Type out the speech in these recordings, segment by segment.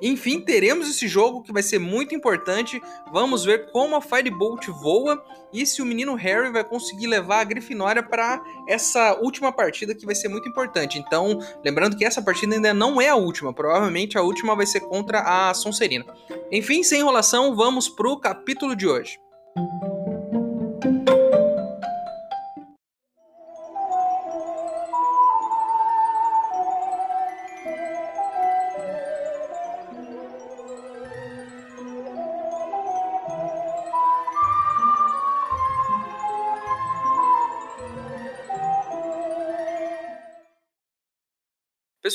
Enfim, teremos esse jogo que vai ser muito importante. Vamos ver como a Firebolt voa e se o menino Harry vai conseguir levar a Grifinória para essa última partida que vai ser muito importante. Então, lembrando que essa partida ainda não é a última, provavelmente a última vai ser contra a Sonserina. Enfim, sem enrolação, vamos pro capítulo de hoje.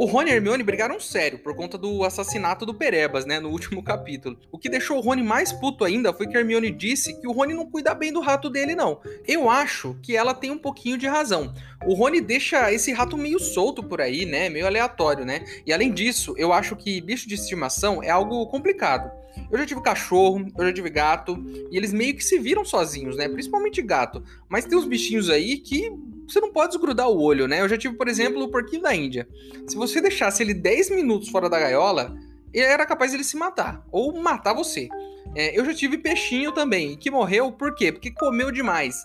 O Rony e Hermione brigaram sério por conta do assassinato do Perebas, né, no último capítulo. O que deixou o Rony mais puto ainda foi que Hermione disse que o Rony não cuida bem do rato dele, não. Eu acho que ela tem um pouquinho de razão. O Rony deixa esse rato meio solto por aí, né, meio aleatório, né? E além disso, eu acho que bicho de estimação é algo complicado. Eu já tive cachorro, eu já tive gato, e eles meio que se viram sozinhos, né? Principalmente gato. Mas tem uns bichinhos aí que você não pode desgrudar o olho, né? Eu já tive, por exemplo, o porquinho da Índia. Se você deixasse ele 10 minutos fora da gaiola, era capaz ele se matar, ou matar você. É, eu já tive peixinho também, que morreu por quê? Porque comeu demais.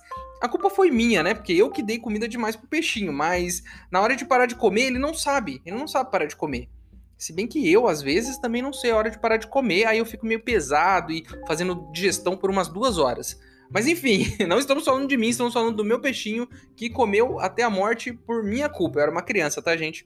A culpa foi minha, né? Porque eu que dei comida demais pro peixinho, mas na hora de parar de comer, ele não sabe. Ele não sabe parar de comer. Se bem que eu, às vezes, também não sei a hora de parar de comer, aí eu fico meio pesado e fazendo digestão por umas duas horas. Mas enfim, não estamos falando de mim, estamos falando do meu peixinho que comeu até a morte por minha culpa. Eu era uma criança, tá, gente?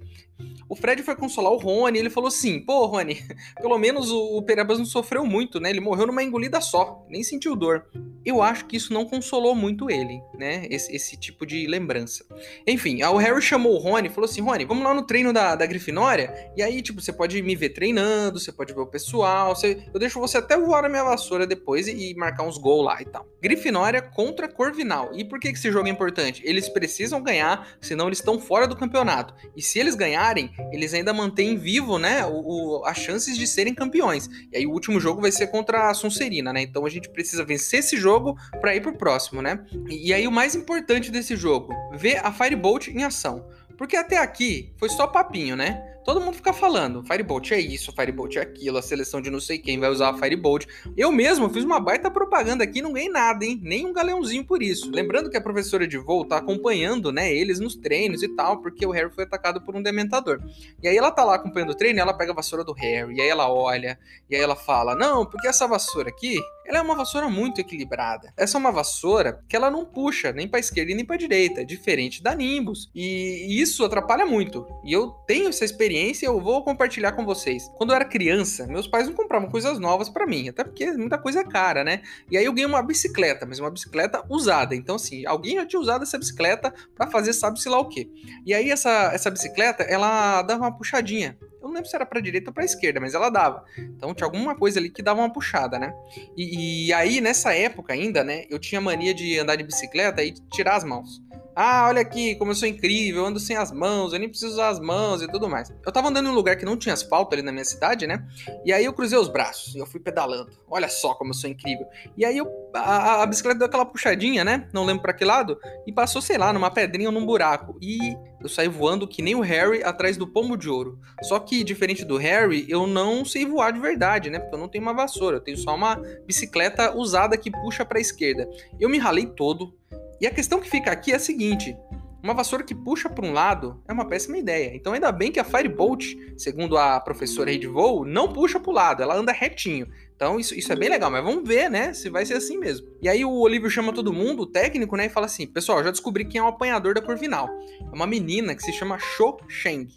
O Fred foi consolar o Rony ele falou assim: pô, Rony, pelo menos o, Perebas não sofreu muito, né? Ele morreu numa engolida só, nem sentiu dor. Eu acho que isso não consolou muito ele, né? Esse, esse tipo de lembrança. Enfim, o Harry chamou o Rony e falou assim: Rony, vamos lá no treino da, da Grifinória? E aí, tipo, você pode me ver treinando, você pode ver o pessoal, você, eu deixo você até voar na minha vassoura depois e, e marcar uns gols lá e tal. Grifinória contra Corvinal. E por que esse jogo é importante? Eles precisam ganhar, senão eles estão fora do campeonato. E se eles ganharem, eles ainda mantêm vivo, né, o, o, as chances de serem campeões. E aí o último jogo vai ser contra a Sonserina, né? Então a gente precisa vencer esse jogo para ir pro próximo, né? E, e aí o mais importante desse jogo, ver a Firebolt em ação. Porque até aqui foi só papinho, né? Todo mundo fica falando, Firebolt é isso, Firebolt é aquilo, a seleção de não sei quem vai usar a Firebolt. Eu mesmo fiz uma baita propaganda aqui não ganhei nada, hein? Nem um galeãozinho por isso. Lembrando que a professora de voo tá acompanhando, né, eles nos treinos e tal, porque o Harry foi atacado por um dementador. E aí ela tá lá acompanhando o treino ela pega a vassoura do Harry, e aí ela olha, e aí ela fala: Não, porque essa vassoura aqui, ela é uma vassoura muito equilibrada. Essa é uma vassoura que ela não puxa nem para esquerda nem para direita, diferente da Nimbus. E isso atrapalha muito. E eu tenho essa experiência experiência eu vou compartilhar com vocês. Quando eu era criança, meus pais não compravam coisas novas para mim, até porque muita coisa é cara, né? E aí eu ganhei uma bicicleta, mas uma bicicleta usada. Então, assim, alguém já tinha usado essa bicicleta para fazer sabe-se lá o quê. E aí essa, essa bicicleta, ela dava uma puxadinha. Eu não lembro se era pra direita ou pra esquerda, mas ela dava. Então tinha alguma coisa ali que dava uma puxada, né? E, e aí, nessa época ainda, né, eu tinha mania de andar de bicicleta e tirar as mãos. Ah, olha aqui, como eu sou incrível, eu ando sem as mãos, eu nem preciso usar as mãos e tudo mais. Eu tava andando em um lugar que não tinha asfalto ali na minha cidade, né? E aí eu cruzei os braços e eu fui pedalando. Olha só como eu sou incrível. E aí eu, a, a bicicleta deu aquela puxadinha, né? Não lembro para que lado. E passou, sei lá, numa pedrinha ou num buraco. E eu saí voando que nem o Harry atrás do pomo de ouro. Só que, diferente do Harry, eu não sei voar de verdade, né? Porque eu não tenho uma vassoura, eu tenho só uma bicicleta usada que puxa para a esquerda. Eu me ralei todo, e a questão que fica aqui é a seguinte: Uma vassoura que puxa para um lado é uma péssima ideia. Então ainda bem que a Firebolt, segundo a professora de voo, não puxa para o lado, ela anda retinho. Então isso, isso é bem legal, mas vamos ver, né, se vai ser assim mesmo. E aí o Olívio chama todo mundo, o técnico, né, e fala assim: "Pessoal, já descobri quem é o apanhador da Corvinal. É uma menina que se chama Sho Sheng.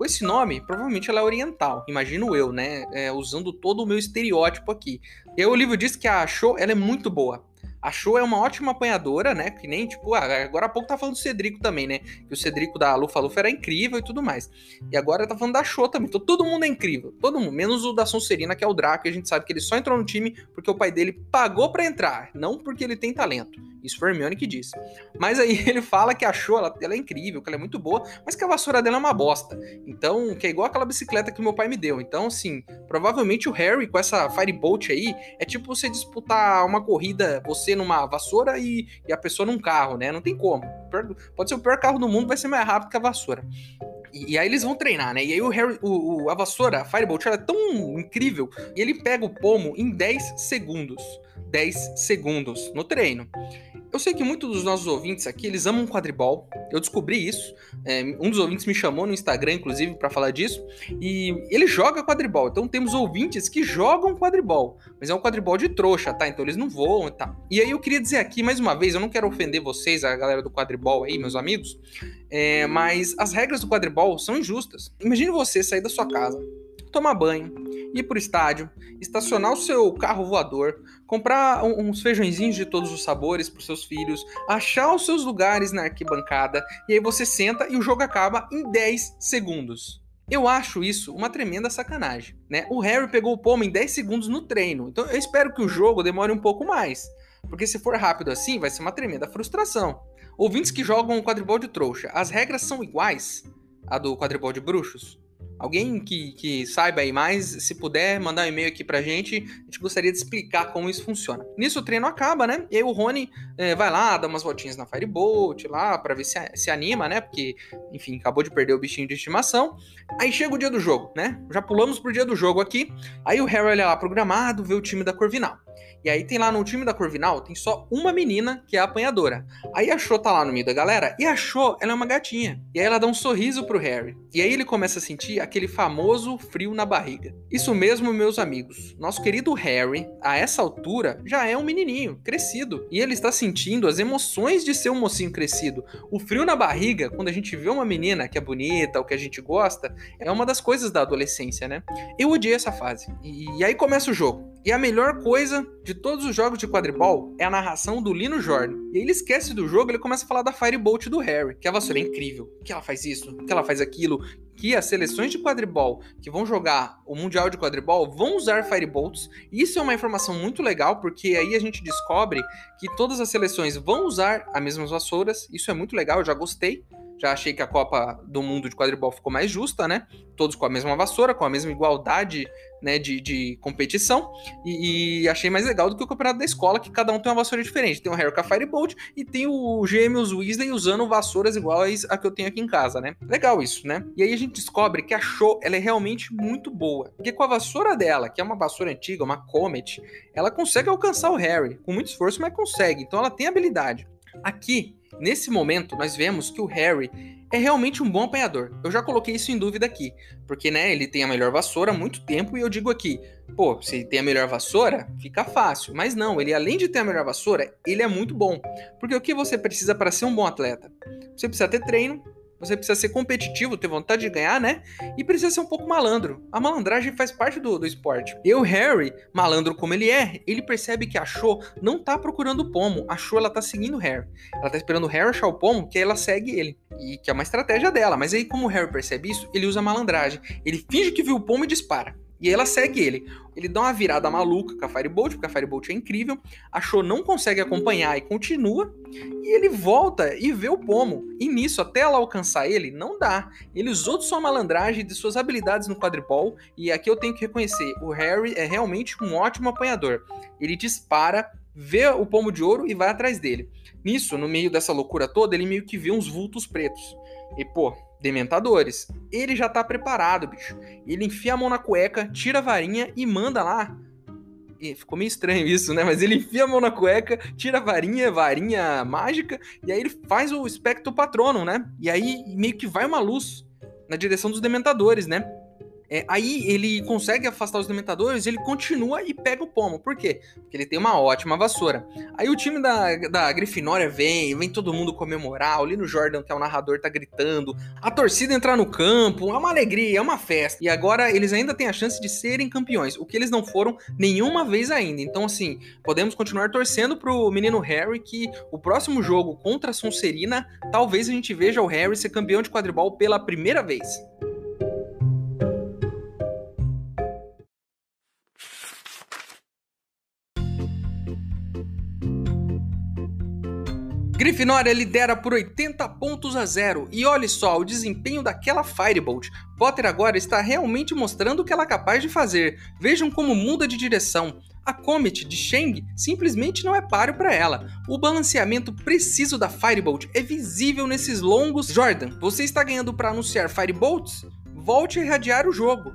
Com esse nome, provavelmente ela é oriental, imagino eu, né? É, usando todo o meu estereótipo aqui. E aí o livro diz que a Sho ela é muito boa. A Show é uma ótima apanhadora, né? Que nem, tipo, ah, agora há pouco tá falando do Cedrico também, né? Que o Cedrico da Lufa Lufa era incrível e tudo mais. E agora tá falando da Show também. Então todo mundo é incrível. Todo mundo. Menos o da Sonserina, que é o Draco. E a gente sabe que ele só entrou no time porque o pai dele pagou para entrar. Não porque ele tem talento. Isso foi Hermione que disse. Mas aí ele fala que a Show, ela, ela é incrível, que ela é muito boa, mas que a vassoura dela é uma bosta. Então, que é igual aquela bicicleta que meu pai me deu. Então, assim, provavelmente o Harry com essa Firebolt aí é tipo você disputar uma corrida, você numa vassoura e, e a pessoa num carro, né? Não tem como. Pode ser o pior carro do mundo, vai ser mais rápido que a vassoura. E, e, aí eles vão treinar, né? E aí o Harry, o, o, a vassoura, a Firebolt, ela é tão incrível e ele pega o pomo em 10 segundos. 10 segundos no treino. Eu sei que muitos dos nossos ouvintes aqui, eles amam quadribol. Eu descobri isso. É, um dos ouvintes me chamou no Instagram, inclusive, para falar disso. E ele joga quadribol. Então temos ouvintes que jogam quadribol. Mas é um quadribol de trouxa, tá? Então eles não voam e tal. E aí eu queria dizer aqui, mais uma vez, eu não quero ofender vocês, a galera do quadribol aí, meus amigos. É, mas as regras do quadribol são injustas. Imagine você sair da sua casa, tomar banho, ir pro estádio, estacionar o seu carro voador, comprar uns feijõezinhos de todos os sabores para seus filhos, achar os seus lugares na arquibancada e aí você senta e o jogo acaba em 10 segundos. Eu acho isso uma tremenda sacanagem, né? O Harry pegou o pomo em 10 segundos no treino, então eu espero que o jogo demore um pouco mais, porque se for rápido assim, vai ser uma tremenda frustração. Ouvintes que jogam quadribol de trouxa, as regras são iguais à do quadribol de bruxos? Alguém que, que saiba aí mais, se puder, mandar um e-mail aqui pra gente, a gente gostaria de explicar como isso funciona. Nisso o treino acaba, né? E aí o Rony é, vai lá, dá umas voltinhas na Firebolt lá, pra ver se, se anima, né? Porque, enfim, acabou de perder o bichinho de estimação. Aí chega o dia do jogo, né? Já pulamos pro dia do jogo aqui. Aí o Harry olha lá pro gramado, vê o time da Corvinal. E aí tem lá no time da Corvinal, tem só uma menina que é apanhadora. Aí a Cho tá lá no meio da galera, e a Cho, ela é uma gatinha. E aí ela dá um sorriso pro Harry. E aí ele começa a sentir aquele famoso frio na barriga. Isso mesmo, meus amigos. Nosso querido Harry, a essa altura, já é um menininho, crescido. E ele está sentindo as emoções de ser um mocinho crescido. O frio na barriga, quando a gente vê uma menina que é bonita, ou que a gente gosta, é uma das coisas da adolescência, né? Eu odiei essa fase. E aí começa o jogo. E a melhor coisa de todos os jogos de quadribol é a narração do Lino Jordan. E ele esquece do jogo, ele começa a falar da Firebolt do Harry, que a vassoura é incrível, que ela faz isso, que ela faz aquilo, que as seleções de quadribol que vão jogar o Mundial de Quadribol vão usar Firebolts. Isso é uma informação muito legal, porque aí a gente descobre que todas as seleções vão usar as mesmas vassouras. Isso é muito legal, eu já gostei. Já achei que a Copa do Mundo de quadribol ficou mais justa, né? Todos com a mesma vassoura, com a mesma igualdade né, de, de competição. E, e, achei mais legal do que o campeonato da escola, que cada um tem uma vassoura diferente. Tem o Harry com a Firebolt e tem o Gêmeos Weasley usando vassouras iguais a que eu tenho aqui em casa, né? Legal isso, né? E aí a gente descobre que a Show ela é realmente muito boa. Porque com a vassoura dela, que é uma vassoura antiga, uma Comet, ela consegue alcançar o Harry. Com muito esforço, mas consegue. Então ela tem habilidade. Aqui, Nesse momento, nós vemos que o Harry é realmente um bom apanhador. Eu já coloquei isso em dúvida aqui, porque né, ele tem a melhor vassoura há muito tempo e eu digo aqui, pô, se tem a melhor vassoura, fica fácil. Mas não, ele além de ter a melhor vassoura, ele é muito bom. Porque o que você precisa para ser um bom atleta? Você precisa ter treino, você precisa ser competitivo, ter vontade de ganhar, né? E precisa ser um pouco malandro. A malandragem faz parte do, do esporte. E o Harry, malandro como ele é, ele percebe que a Cho não tá procurando o pomo. A Cho, ela tá seguindo o Harry. Ela tá esperando o Harry achar o pomo, que aí ela segue ele. E que é uma estratégia dela. Mas aí, como o Harry percebe isso, ele usa malandragem. Ele finge que viu o pomo e dispara. E ela segue ele. Ele dá uma virada maluca com a Firebolt, porque a Firebolt é incrível. A Show não consegue acompanhar e continua. E ele volta e vê o pomo. E nisso, até ela alcançar ele, não dá. Ele usou de sua malandragem, de suas habilidades no quadribol. E aqui eu tenho que reconhecer: o Harry é realmente um ótimo apanhador. Ele dispara, vê o pomo de ouro e vai atrás dele. Nisso, no meio dessa loucura toda, ele meio que vê uns vultos pretos. E, pô, Dementadores. Ele já tá preparado, bicho. Ele enfia a mão na cueca, tira a varinha e manda lá ficou meio estranho isso, né? Mas ele enfia a mão na cueca, tira a varinha, varinha mágica, e aí ele faz o espectro patrono, né? E aí meio que vai uma luz na direção dos dementadores, né? É, aí ele consegue afastar os dementadores, ele continua e pega o pomo. Por quê? Porque ele tem uma ótima vassoura. Aí o time da, da Grifinória vem, vem todo mundo comemorar. O Lino Jordan, que é o narrador, tá gritando. A torcida entrar no campo, é uma alegria, é uma festa. E agora eles ainda têm a chance de serem campeões, o que eles não foram nenhuma vez ainda. Então, assim, podemos continuar torcendo pro menino Harry que o próximo jogo contra a Sonserina, talvez a gente veja o Harry ser campeão de quadribol pela primeira vez. Grifinória lidera por 80 pontos a zero e olhe só o desempenho daquela Firebolt. Potter agora está realmente mostrando o que ela é capaz de fazer. Vejam como muda de direção. A Comet de Shang simplesmente não é páreo para ela. O balanceamento preciso da Firebolt é visível nesses longos. Jordan, você está ganhando para anunciar Firebolts? Volte a irradiar o jogo.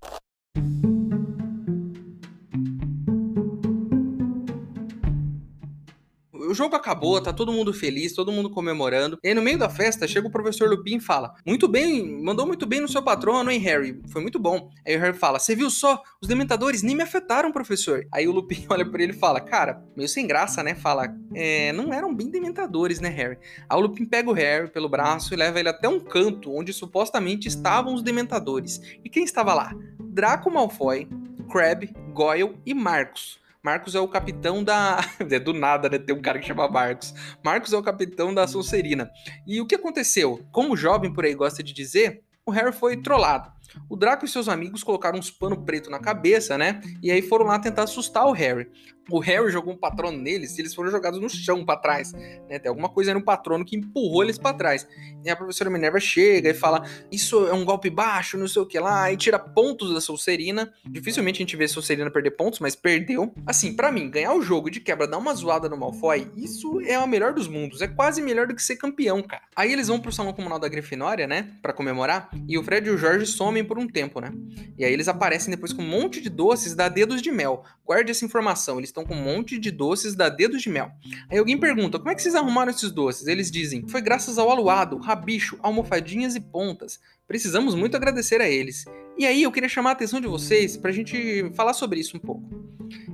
O jogo acabou, tá todo mundo feliz, todo mundo comemorando. E aí, no meio da festa, chega o professor Lupin e fala: Muito bem, mandou muito bem no seu patrono, hein, Harry? Foi muito bom. Aí o Harry fala: Você viu só? Os dementadores nem me afetaram, professor. Aí o Lupin olha pra ele e fala: Cara, meio sem graça, né? Fala: É, não eram bem dementadores, né, Harry? Aí o Lupin pega o Harry pelo braço e leva ele até um canto onde supostamente estavam os dementadores. E quem estava lá? Draco Malfoy, Crab, Goyle e Marcos. Marcos é o capitão da. É do nada, né? Tem um cara que chama Marcos. Marcos é o capitão da Sonserina. E o que aconteceu? Como o jovem por aí gosta de dizer, o Harry foi trollado. O Draco e seus amigos colocaram uns pano preto na cabeça, né? E aí foram lá tentar assustar o Harry o Harry jogou um patrono neles e eles foram jogados no chão para trás. Né? Tem alguma coisa no patrono que empurrou eles para trás. E a professora Minerva chega e fala: Isso é um golpe baixo, não sei o que lá, e tira pontos da Solcerina. Dificilmente a gente vê a Solcerina perder pontos, mas perdeu. Assim, para mim, ganhar o jogo de quebra, dar uma zoada no Malfoy, isso é o melhor dos mundos. É quase melhor do que ser campeão, cara. Aí eles vão pro salão comunal da Grifinória, né? para comemorar. E o Fred e o Jorge somem por um tempo, né? E aí eles aparecem depois com um monte de doces da dedos de mel. Guarde essa informação, eles estão com um monte de doces da dedos de mel. Aí alguém pergunta: como é que vocês arrumaram esses doces? Eles dizem: foi graças ao aluado, rabicho, almofadinhas e pontas. Precisamos muito agradecer a eles. E aí eu queria chamar a atenção de vocês para a gente falar sobre isso um pouco.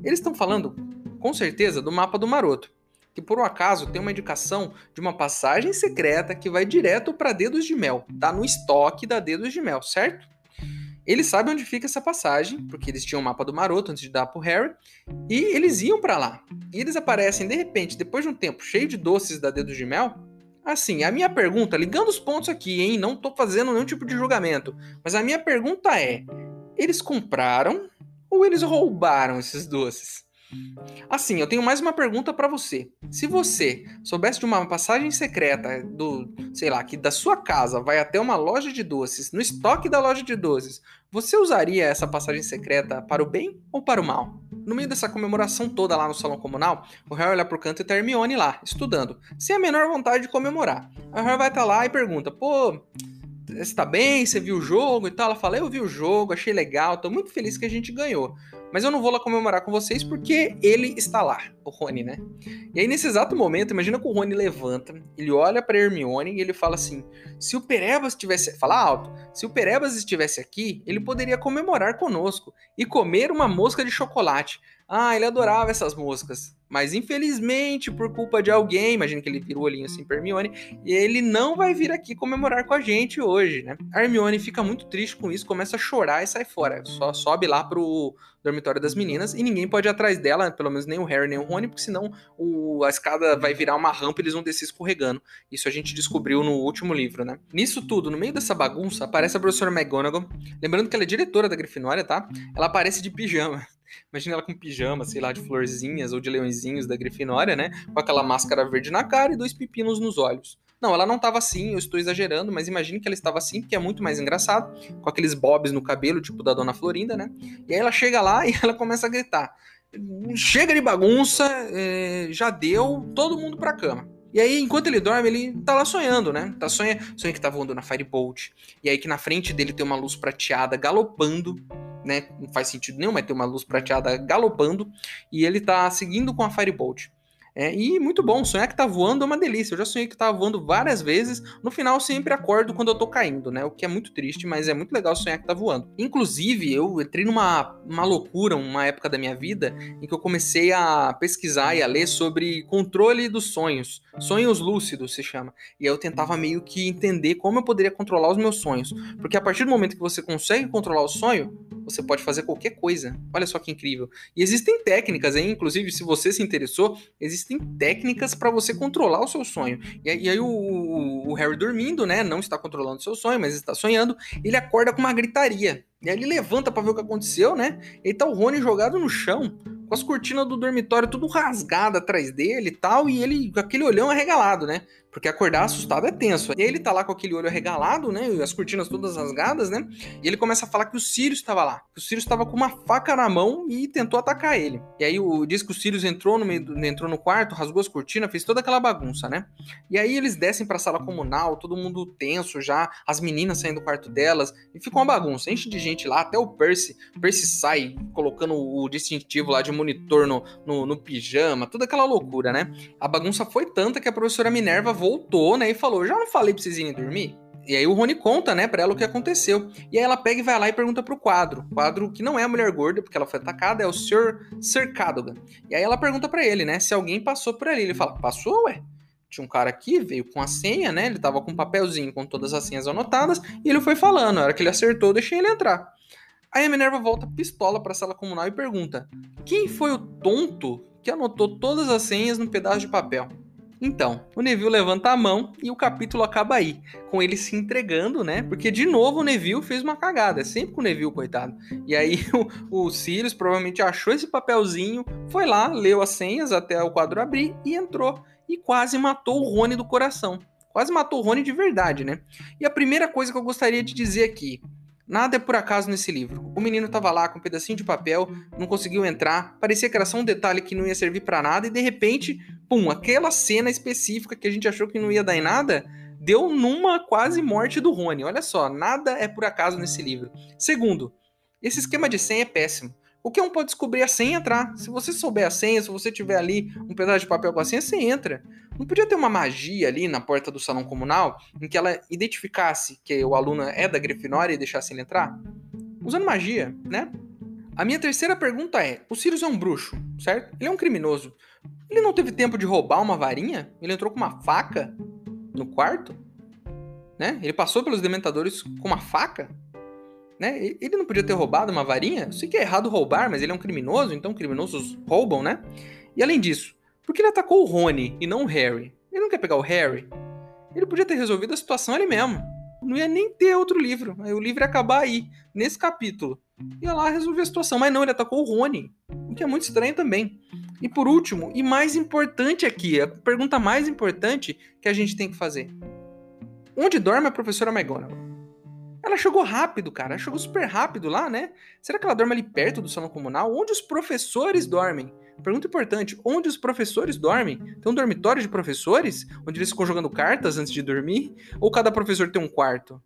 Eles estão falando, com certeza, do mapa do maroto que por um acaso tem uma indicação de uma passagem secreta que vai direto para Dedos de Mel. Tá no estoque da Dedos de Mel, certo? Eles sabem onde fica essa passagem, porque eles tinham o mapa do maroto antes de dar pro Harry, e eles iam para lá. E eles aparecem de repente, depois de um tempo cheio de doces da dedo de mel. Assim, a minha pergunta, ligando os pontos aqui, hein? Não tô fazendo nenhum tipo de julgamento, mas a minha pergunta é: eles compraram ou eles roubaram esses doces? Assim, eu tenho mais uma pergunta para você. Se você soubesse de uma passagem secreta do, sei lá, que da sua casa vai até uma loja de doces, no estoque da loja de doces, você usaria essa passagem secreta para o bem ou para o mal? No meio dessa comemoração toda lá no salão comunal, o Harry olha pro canto e tá Hermione lá, estudando, sem a menor vontade de comemorar. O Harry vai estar tá lá e pergunta: "Pô, você tá bem? Você viu o jogo e tal? Ela fala: Eu vi o jogo, achei legal, tô muito feliz que a gente ganhou. Mas eu não vou lá comemorar com vocês porque ele está lá, o Rony, né? E aí, nesse exato momento, imagina que o Rony levanta, ele olha pra Hermione e ele fala assim: Se o Perebas tivesse. Fala alto: Se o Perebas estivesse aqui, ele poderia comemorar conosco e comer uma mosca de chocolate. Ah, ele adorava essas moscas. Mas infelizmente, por culpa de alguém, imagina que ele virou o olhinho assim pra Hermione, e ele não vai vir aqui comemorar com a gente hoje, né? A Hermione fica muito triste com isso, começa a chorar e sai fora. Só sobe lá pro dormitório das meninas e ninguém pode ir atrás dela, pelo menos nem o Harry nem o Rony, porque senão o, a escada vai virar uma rampa e eles vão descer escorregando. Isso a gente descobriu no último livro, né? Nisso tudo, no meio dessa bagunça, aparece a professora McGonagall, lembrando que ela é diretora da Grifinória, tá? Ela aparece de pijama. Imagina ela com pijama, sei lá, de florzinhas ou de leõezinhos da Grifinória, né? Com aquela máscara verde na cara e dois pepinos nos olhos. Não, ela não estava assim, eu estou exagerando, mas imagine que ela estava assim, porque é muito mais engraçado, com aqueles bobs no cabelo, tipo da Dona Florinda, né? E aí ela chega lá e ela começa a gritar: chega de bagunça, é, já deu, todo mundo pra cama. E aí, enquanto ele dorme, ele tá lá sonhando, né? Tá sonha, sonha que tá voando na Firebolt. E aí que na frente dele tem uma luz prateada galopando, né? Não faz sentido nenhum, mas tem uma luz prateada galopando. E ele tá seguindo com a Firebolt. É, e muito bom, sonhar que tá voando é uma delícia. Eu já sonhei que tava voando várias vezes. No final, sempre acordo quando eu tô caindo, né? O que é muito triste, mas é muito legal sonhar que tá voando. Inclusive, eu entrei numa uma loucura, uma época da minha vida, em que eu comecei a pesquisar e a ler sobre controle dos sonhos. Sonhos lúcidos se chama. E aí eu tentava meio que entender como eu poderia controlar os meus sonhos. Porque a partir do momento que você consegue controlar o sonho, você pode fazer qualquer coisa. Olha só que incrível. E existem técnicas, hein? inclusive, se você se interessou, existem técnicas para você controlar o seu sonho. E, e aí o, o, o, Harry dormindo, né? Não está controlando o seu sonho, mas está sonhando. Ele acorda com uma gritaria. E aí ele levanta para ver o que aconteceu, né? E tá o Rony jogado no chão com as cortinas do dormitório tudo rasgada atrás dele e tal, e ele com aquele olhão arregalado, né? Porque acordar assustado é tenso. E ele tá lá com aquele olho arregalado, né? E as cortinas todas rasgadas, né? E ele começa a falar que o Sirius estava lá. Que o Sirius estava com uma faca na mão e tentou atacar ele. E aí o, diz que o Sirius entrou no, meio entrou no quarto, rasgou as cortinas, fez toda aquela bagunça, né? E aí eles descem pra sala comunal, todo mundo tenso já, as meninas saindo do quarto delas, e fica uma bagunça. Enche de gente lá, até o Percy. O Percy sai colocando o distintivo lá de monitor no, no, no pijama, toda aquela loucura, né? A bagunça foi tanta que a professora Minerva voltou, né, e falou: Já não falei pra vocês irem dormir? E aí o Rony conta, né, pra ela o que aconteceu. E aí ela pega e vai lá e pergunta pro quadro. Quadro que não é a mulher gorda, porque ela foi atacada, é o Sr. Sir Cadogan. E aí ela pergunta para ele, né, se alguém passou por ali. Ele fala, passou, ué? Tinha um cara aqui, veio com a senha, né? Ele tava com um papelzinho com todas as senhas anotadas, e ele foi falando. Na hora que ele acertou, deixei ele entrar. Aí a Minerva volta pistola pra sala comunal e pergunta: Quem foi o tonto que anotou todas as senhas num pedaço de papel? Então, o Neville levanta a mão e o capítulo acaba aí, com ele se entregando, né? Porque de novo o Neville fez uma cagada, é sempre com o Neville, coitado. E aí o, o Sirius provavelmente achou esse papelzinho, foi lá, leu as senhas até o quadro abrir e entrou. E quase matou o Rony do coração. Quase matou o Rony de verdade, né? E a primeira coisa que eu gostaria de dizer aqui: Nada é por acaso nesse livro. O menino estava lá com um pedacinho de papel, não conseguiu entrar, parecia que era só um detalhe que não ia servir para nada e de repente, pum, aquela cena específica que a gente achou que não ia dar em nada, deu numa quase morte do Rony. Olha só, nada é por acaso nesse livro. Segundo, esse esquema de senha é péssimo. Qualquer um pode descobrir senha e entrar. Se você souber a senha, se você tiver ali um pedaço de papel com a senha, você entra. Não podia ter uma magia ali na porta do salão comunal em que ela identificasse que o aluno é da Grifinória e deixasse ele entrar? Usando magia, né? A minha terceira pergunta é: o Sirius é um bruxo, certo? Ele é um criminoso. Ele não teve tempo de roubar uma varinha? Ele entrou com uma faca no quarto? Né? Ele passou pelos dementadores com uma faca? Né? Ele não podia ter roubado uma varinha? Sei que é errado roubar, mas ele é um criminoso, então criminosos roubam, né? E além disso, por que ele atacou o Rony e não o Harry? Ele não quer pegar o Harry? Ele podia ter resolvido a situação ali mesmo. Não ia nem ter outro livro. O livro ia acabar aí, nesse capítulo. Ia lá resolver a situação. Mas não, ele atacou o Rony. O que é muito estranho também. E por último, e mais importante aqui, a pergunta mais importante que a gente tem que fazer. Onde dorme a professora McGonagall? Ela chegou rápido, cara. Ela chegou super rápido lá, né? Será que ela dorme ali perto do salão comunal? Onde os professores dormem? Pergunta importante: onde os professores dormem? Tem um dormitório de professores? Onde eles ficam jogando cartas antes de dormir? Ou cada professor tem um quarto?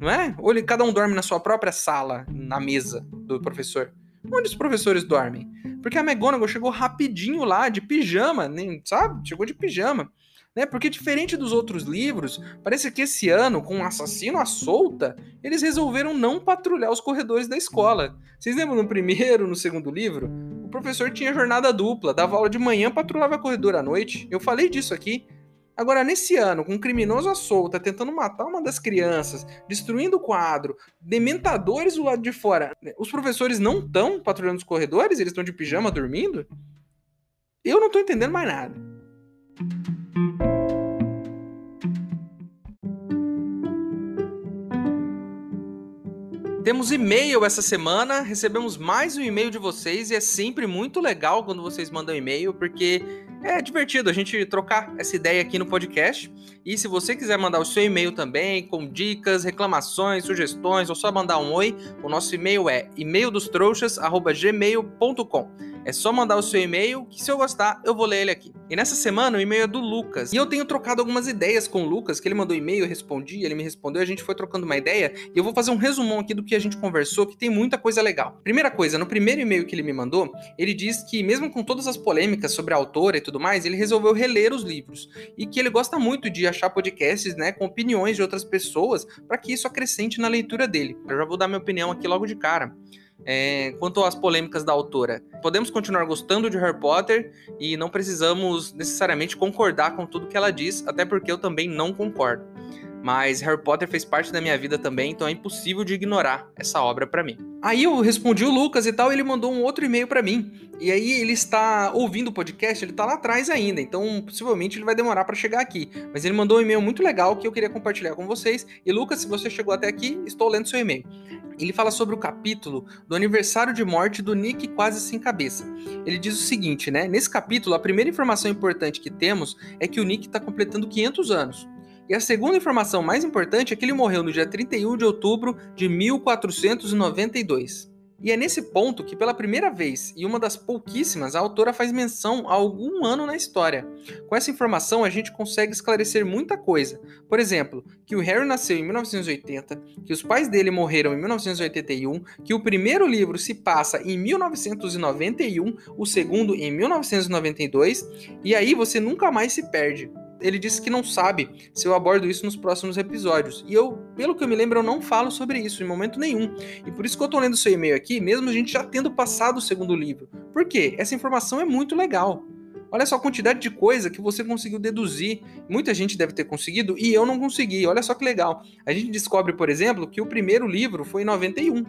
Não é? Ou ele, cada um dorme na sua própria sala, na mesa do professor? Onde os professores dormem? Porque a McGonagall chegou rapidinho lá, de pijama, nem, sabe? Chegou de pijama né? Porque diferente dos outros livros, parece que esse ano, com um assassino à solta, eles resolveram não patrulhar os corredores da escola. Vocês lembram no primeiro, no segundo livro? O professor tinha jornada dupla, dava aula de manhã, patrulhava corredor à noite. Eu falei disso aqui. Agora, nesse ano, com um criminoso à solta, tentando matar uma das crianças, destruindo o quadro, dementadores do lado de fora, os professores não estão patrulhando os corredores? Eles estão de pijama dormindo? Eu não estou entendendo mais nada. Temos e-mail essa semana, recebemos mais um e-mail de vocês e é sempre muito legal quando vocês mandam e-mail, porque é divertido a gente trocar essa ideia aqui no podcast. E se você quiser mandar o seu e-mail também, com dicas, reclamações, sugestões, ou só mandar um oi, o nosso e-mail é e-maildostrouxas.gmail.com. É só mandar o seu e-mail, que se eu gostar, eu vou ler ele aqui. E nessa semana o e-mail é do Lucas. E eu tenho trocado algumas ideias com o Lucas, que ele mandou e-mail, eu respondi, ele me respondeu, a gente foi trocando uma ideia. E eu vou fazer um resumão aqui do que a gente conversou, que tem muita coisa legal. Primeira coisa, no primeiro e-mail que ele me mandou, ele diz que, mesmo com todas as polêmicas sobre a autora e tudo mais, ele resolveu reler os livros. E que ele gosta muito de achar podcasts, né, com opiniões de outras pessoas, para que isso acrescente na leitura dele. Eu já vou dar minha opinião aqui logo de cara. É, quanto às polêmicas da autora, podemos continuar gostando de Harry Potter e não precisamos necessariamente concordar com tudo que ela diz, até porque eu também não concordo. Mas Harry Potter fez parte da minha vida também, então é impossível de ignorar essa obra para mim. Aí eu respondi o Lucas e tal, ele mandou um outro e-mail para mim. E aí ele está ouvindo o podcast, ele tá lá atrás ainda, então possivelmente ele vai demorar para chegar aqui. Mas ele mandou um e-mail muito legal que eu queria compartilhar com vocês. E Lucas, se você chegou até aqui, estou lendo seu e-mail. Ele fala sobre o capítulo do aniversário de morte do Nick quase sem cabeça. Ele diz o seguinte, né? Nesse capítulo, a primeira informação importante que temos é que o Nick está completando 500 anos. E a segunda informação mais importante é que ele morreu no dia 31 de outubro de 1492. E é nesse ponto que, pela primeira vez e uma das pouquíssimas, a autora faz menção a algum ano na história. Com essa informação, a gente consegue esclarecer muita coisa. Por exemplo, que o Harry nasceu em 1980, que os pais dele morreram em 1981, que o primeiro livro se passa em 1991, o segundo em 1992, e aí você nunca mais se perde ele disse que não sabe se eu abordo isso nos próximos episódios. E eu, pelo que eu me lembro, eu não falo sobre isso em momento nenhum. E por isso que eu tô lendo seu e-mail aqui, mesmo a gente já tendo passado o segundo livro. Por quê? Essa informação é muito legal. Olha só a quantidade de coisa que você conseguiu deduzir. Muita gente deve ter conseguido e eu não consegui. Olha só que legal. A gente descobre, por exemplo, que o primeiro livro foi em 91.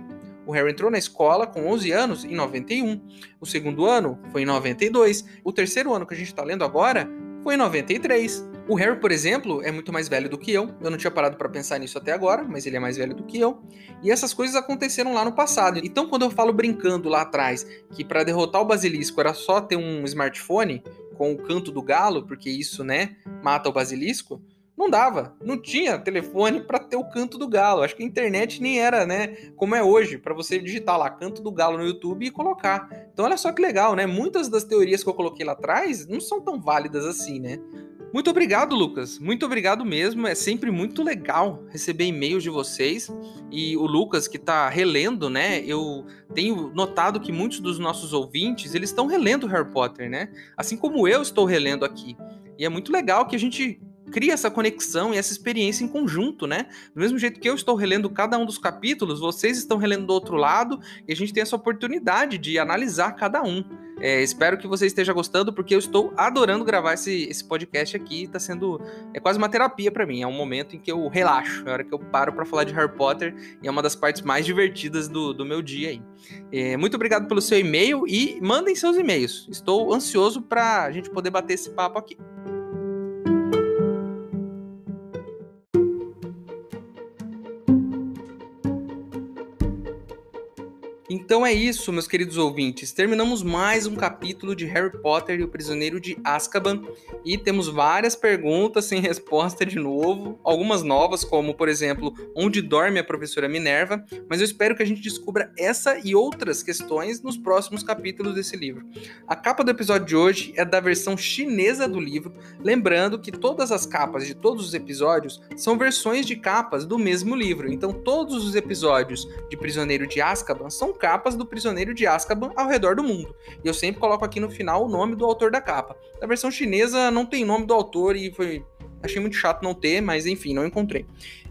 O Harry entrou na escola com 11 anos em 91. O segundo ano foi em 92. O terceiro ano que a gente está lendo agora foi em 93. O Harry, por exemplo, é muito mais velho do que eu. Eu não tinha parado para pensar nisso até agora, mas ele é mais velho do que eu. E essas coisas aconteceram lá no passado. Então, quando eu falo brincando lá atrás que para derrotar o basilisco era só ter um smartphone com o canto do galo, porque isso, né, mata o basilisco, não dava, não tinha telefone para ter o canto do galo. Acho que a internet nem era, né, como é hoje, para você digitar lá canto do galo no YouTube e colocar. Então olha só que legal, né? Muitas das teorias que eu coloquei lá atrás não são tão válidas assim, né? Muito obrigado, Lucas. Muito obrigado mesmo. É sempre muito legal receber e-mails de vocês. E o Lucas, que está relendo, né? Eu tenho notado que muitos dos nossos ouvintes, eles estão relendo Harry Potter, né? Assim como eu estou relendo aqui. E é muito legal que a gente cria essa conexão e essa experiência em conjunto, né? Do mesmo jeito que eu estou relendo cada um dos capítulos, vocês estão relendo do outro lado e a gente tem essa oportunidade de analisar cada um. É, espero que você esteja gostando, porque eu estou adorando gravar esse, esse podcast aqui. Está sendo. É quase uma terapia para mim. É um momento em que eu relaxo. É a hora que eu paro para falar de Harry Potter. E é uma das partes mais divertidas do, do meu dia aí. É, muito obrigado pelo seu e-mail e mandem seus e-mails. Estou ansioso para a gente poder bater esse papo aqui. Então é isso, meus queridos ouvintes. Terminamos mais um capítulo de Harry Potter e o Prisioneiro de Azkaban e temos várias perguntas sem resposta de novo, algumas novas, como por exemplo, onde dorme a professora Minerva, mas eu espero que a gente descubra essa e outras questões nos próximos capítulos desse livro. A capa do episódio de hoje é da versão chinesa do livro, lembrando que todas as capas de todos os episódios são versões de capas do mesmo livro. Então todos os episódios de Prisioneiro de Azkaban são capas do Prisioneiro de Azkaban ao redor do mundo. E eu sempre coloco aqui no final o nome do autor da capa. Na versão chinesa não tem nome do autor e foi achei muito chato não ter, mas enfim, não encontrei.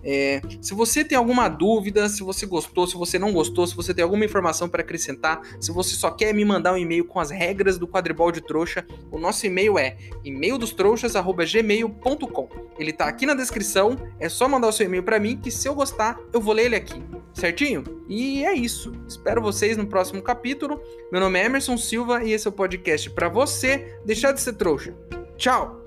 É, se você tem alguma dúvida, se você gostou, se você não gostou, se você tem alguma informação para acrescentar, se você só quer me mandar um e-mail com as regras do quadribol de trouxa, o nosso e-mail é e-maildostrouxas@gmail.com. Ele tá aqui na descrição, é só mandar o seu e-mail para mim que se eu gostar, eu vou ler ele aqui. Certinho? E é isso. Espero vocês no próximo capítulo. Meu nome é Emerson Silva e esse é o podcast para você deixar de ser trouxa. Tchau.